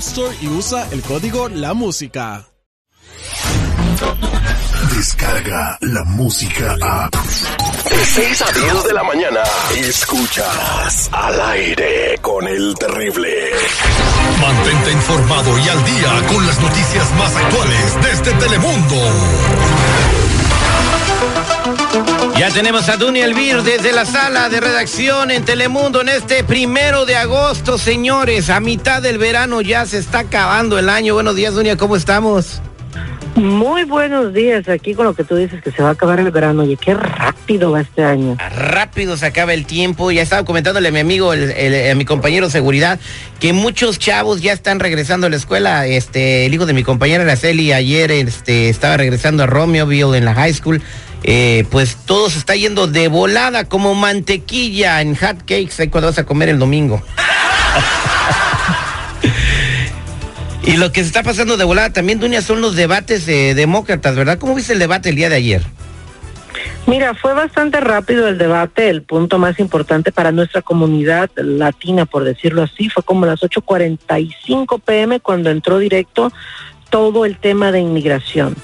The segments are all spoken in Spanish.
Store y usa el código La Música. Descarga la música a. De 6 a 10 de la mañana. Escuchas al aire con el terrible. Mantente informado y al día con las noticias más actuales desde Telemundo. Ya tenemos a Duny Elvir desde la sala de redacción en Telemundo en este primero de agosto, señores. A mitad del verano ya se está acabando el año. Buenos días, Dunia, ¿cómo estamos? Muy buenos días, aquí con lo que tú dices que se va a acabar el verano. Oye, qué rápido va este año. Rápido se acaba el tiempo. Ya estaba comentándole a mi amigo, el- el- a mi compañero de seguridad, que muchos chavos ya están regresando a la escuela. Este, el hijo de mi compañera Araceli ayer este, estaba regresando a Romeoville en la high school. Eh, pues todo se está yendo de volada como mantequilla en hot cakes ahí cuando vas a comer el domingo. Y lo que se está pasando de volada también, Dunia, son los debates eh, demócratas, ¿verdad? ¿Cómo viste el debate el día de ayer? Mira, fue bastante rápido el debate. El punto más importante para nuestra comunidad latina, por decirlo así, fue como las 8.45 pm cuando entró directo todo el tema de inmigración.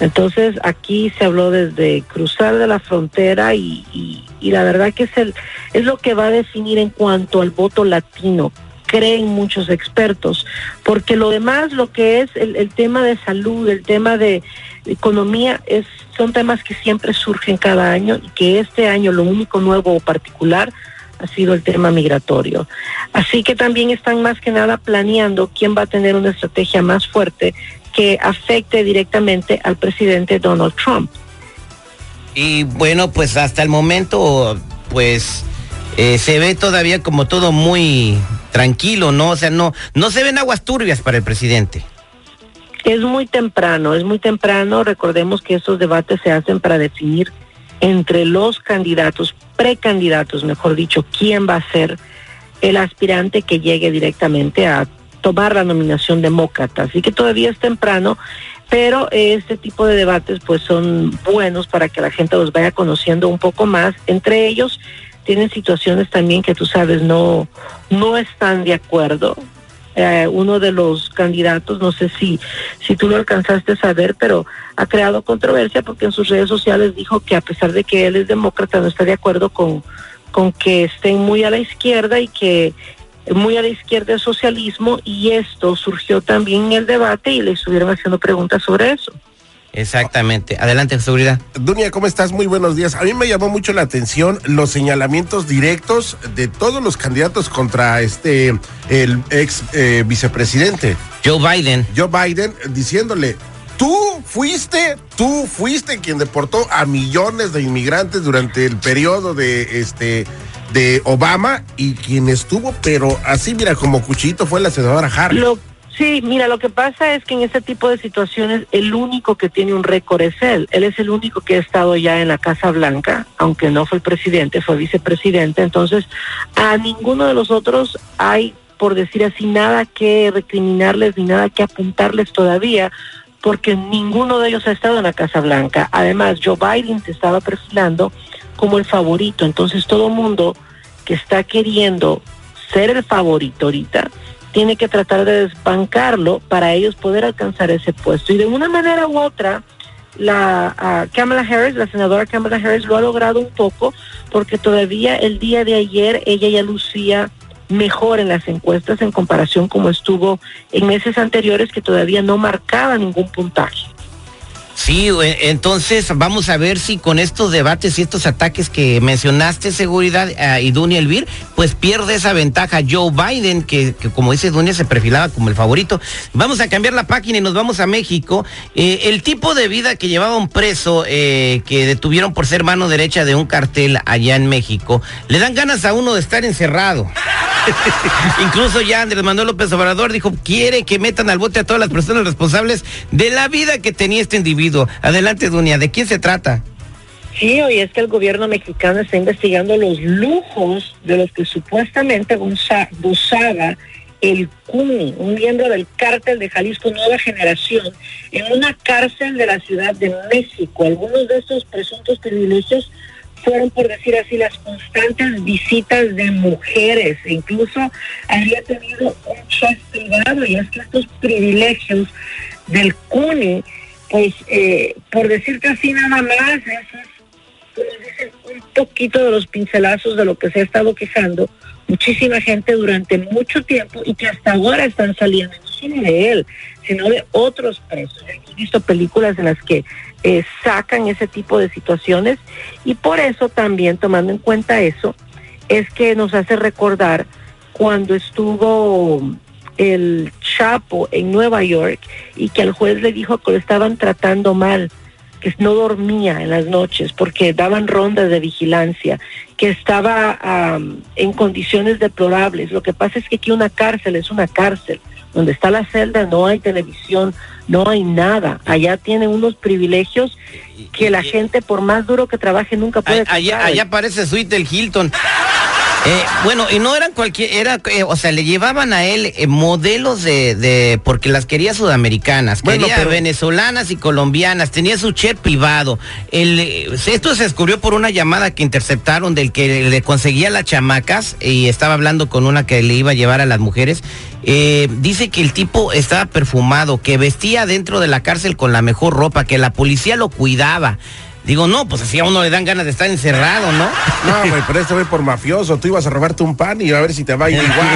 Entonces aquí se habló desde cruzar de la frontera y, y- y la verdad que es, el, es lo que va a definir en cuanto al voto latino, creen muchos expertos, porque lo demás, lo que es el, tema de salud, el tema de economía, es, son temas que siempre surgen cada año y que este año lo único nuevo o particular ha sido el tema migratorio. Así que también están más que nada planeando quién va a tener una estrategia más fuerte que afecte directamente al presidente Donald Trump. Y bueno, pues hasta el momento, pues eh, se ve todavía como todo muy tranquilo, ¿no? O sea, no, no se ven aguas turbias para el presidente. Es muy temprano, es muy temprano. Recordemos que estos debates se hacen para definir entre los candidatos, precandidatos, mejor dicho, quién va a ser el aspirante que llegue directamente a tomar la nominación demócrata. Así que todavía es temprano, pero este tipo de debates pues son buenos para que la gente los vaya conociendo un poco más. Entre ellos tienen situaciones también que tú sabes no, no están de acuerdo. Eh, uno de los candidatos, no sé si, si tú lo alcanzaste a saber, pero ha creado controversia porque en sus redes sociales dijo que a pesar de que él es demócrata, no está de acuerdo con, con que estén muy a la izquierda y que muy a la izquierda el socialismo y esto surgió también en el debate y le estuvieron haciendo preguntas sobre eso. Exactamente. Adelante, seguridad. Dunia, ¿cómo estás? Muy buenos días. A mí me llamó mucho la atención los señalamientos directos de todos los candidatos contra este, el ex eh, vicepresidente. Joe Biden. Joe Biden diciéndole, tú fuiste, tú fuiste quien deportó a millones de inmigrantes durante el periodo de este de Obama y quien estuvo, pero así mira como cuchillito fue la senadora Harris. Lo, sí, mira, lo que pasa es que en este tipo de situaciones el único que tiene un récord es él. Él es el único que ha estado ya en la Casa Blanca, aunque no fue el presidente, fue vicepresidente. Entonces, a ninguno de los otros hay, por decir así, nada que recriminarles ni nada que apuntarles todavía porque ninguno de ellos ha estado en la Casa Blanca. Además, Joe Biden se estaba perfilando como el favorito. Entonces, todo mundo que está queriendo ser el favorito ahorita tiene que tratar de desbancarlo para ellos poder alcanzar ese puesto. Y de una manera u otra, la Kamala Harris, la senadora Kamala Harris, lo ha logrado un poco porque todavía el día de ayer ella ya lucía mejor en las encuestas en comparación como estuvo en meses anteriores que todavía no marcaba ningún puntaje. Sí, entonces vamos a ver si con estos debates y estos ataques que mencionaste, seguridad y Dunia Elvir, pues pierde esa ventaja Joe Biden, que, como dice Dunia se perfilaba como el favorito. Vamos a cambiar la página y nos vamos a México. Eh, el tipo de vida que llevaba un preso eh, que detuvieron por ser mano derecha de un cartel allá en México, le dan ganas a uno de estar encerrado. Incluso ya Andrés Manuel López Obrador dijo, quiere que metan al bote a todas las personas responsables de la vida que tenía este individuo. Adelante, Dunia, ¿de quién se trata? Sí, hoy es que el gobierno mexicano está investigando los lujos de los que supuestamente gozaba el CUNI, un miembro del cártel de Jalisco Nueva Generación, en una cárcel de la Ciudad de México. Algunos de estos presuntos privilegios fueron, por decir así, las constantes visitas de mujeres. E incluso había tenido un chef privado y es que estos privilegios del CUNE, pues, eh, por decirte así nada más, es, un poquito de los pincelazos de lo que se ha estado quejando muchísima gente durante mucho tiempo y que hasta ahora están saliendo, no solo de él, sino de otros presos. Hemos visto películas en las que eh, sacan ese tipo de situaciones y por eso también, tomando en cuenta eso, es que nos hace recordar cuando estuvo el Chapo en Nueva York y que al juez le dijo que lo estaban tratando mal, que no dormía en las noches porque daban rondas de vigilancia, que estaba en condiciones deplorables. Lo que pasa es que aquí una cárcel es una cárcel donde está la celda no hay televisión, no hay nada. Allá tienen unos privilegios que la gente, por más duro que trabaje, nunca puede. Allá, allá parece suite del Hilton. Eh, bueno, y no eran cualquier, era, eh, o sea, le llevaban a él eh, modelos de, de, porque las quería sudamericanas, quería venezolanas y colombianas, tenía su chef privado. El, esto se descubrió por una llamada que interceptaron del que le conseguía las chamacas y estaba hablando con una que le iba a llevar a las mujeres. dice que el tipo estaba perfumado, que vestía dentro de la cárcel con la mejor ropa, que la policía lo cuidaba. Digo, no, pues así a uno le dan ganas de estar encerrado, ¿no? No, güey, pero este güey por mafioso. Tú ibas a robarte un pan y a ver si te va a ir igual.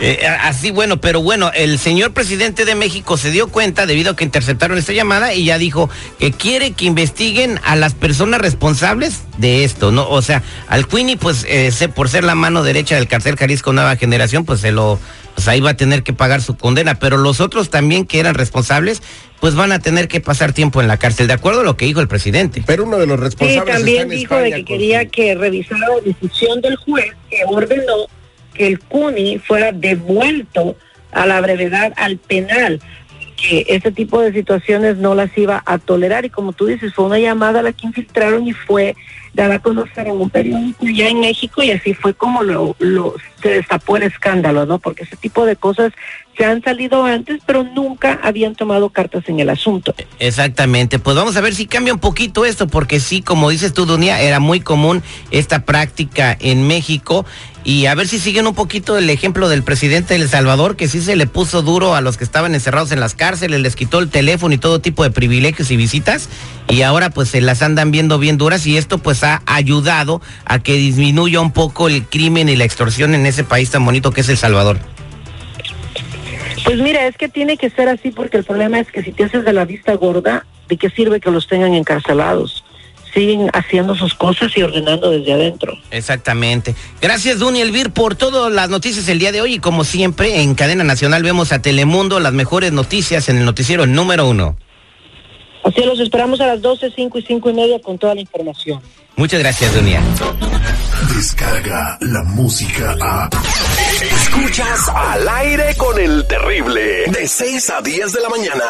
eh, así, bueno, pero bueno, el señor presidente de México se dio cuenta debido a que interceptaron esta llamada y ya dijo que quiere que investiguen a las personas responsables de esto, ¿no? O sea, al Queenie, pues, eh, por ser la mano derecha del cartel Jalisco Nueva Generación, pues se lo pues ahí va a tener que pagar su condena, pero los otros también que eran responsables, pues van a tener que pasar tiempo en la cárcel, de acuerdo a lo que dijo el presidente. Pero uno de los responsables sí, también dijo de que quería que revisara la decisión del juez que ordenó que el CUNY fuera devuelto a la brevedad al penal que este tipo de situaciones no las iba a tolerar y como tú dices, fue una llamada a la que infiltraron y fue dada a conocer en un periódico ya en México y así fue como lo, se destapó el escándalo, ¿no? Porque ese tipo de cosas se han salido antes, pero nunca habían tomado cartas en el asunto. Exactamente, pues vamos a ver si cambia un poquito esto, porque sí, como dices tú, Dunia, era muy común esta práctica en México y a ver si siguen un poquito el ejemplo del presidente de El Salvador, que sí se le puso duro a los que estaban encerrados en las cárceles, les quitó el teléfono y todo tipo de privilegios y visitas, y ahora pues se las andan viendo bien duras y esto pues ha ayudado a que disminuya un poco el crimen y la extorsión en ese país tan bonito que es El Salvador. Pues mira, es que tiene que ser así porque el problema es que si te haces de la vista gorda, ¿de qué sirve que los tengan encarcelados? siguen haciendo sus cosas y ordenando desde adentro. Exactamente. Gracias, Duny Elvir, por todas las noticias el día de hoy. Y como siempre, en Cadena Nacional vemos a Telemundo las mejores noticias en el noticiero número uno. Así los esperamos a las 12, 5 y 5 y media con toda la información. Muchas gracias, Dunia. Descarga la música a. Escuchas al aire con el terrible. De 6 a 10 de la mañana.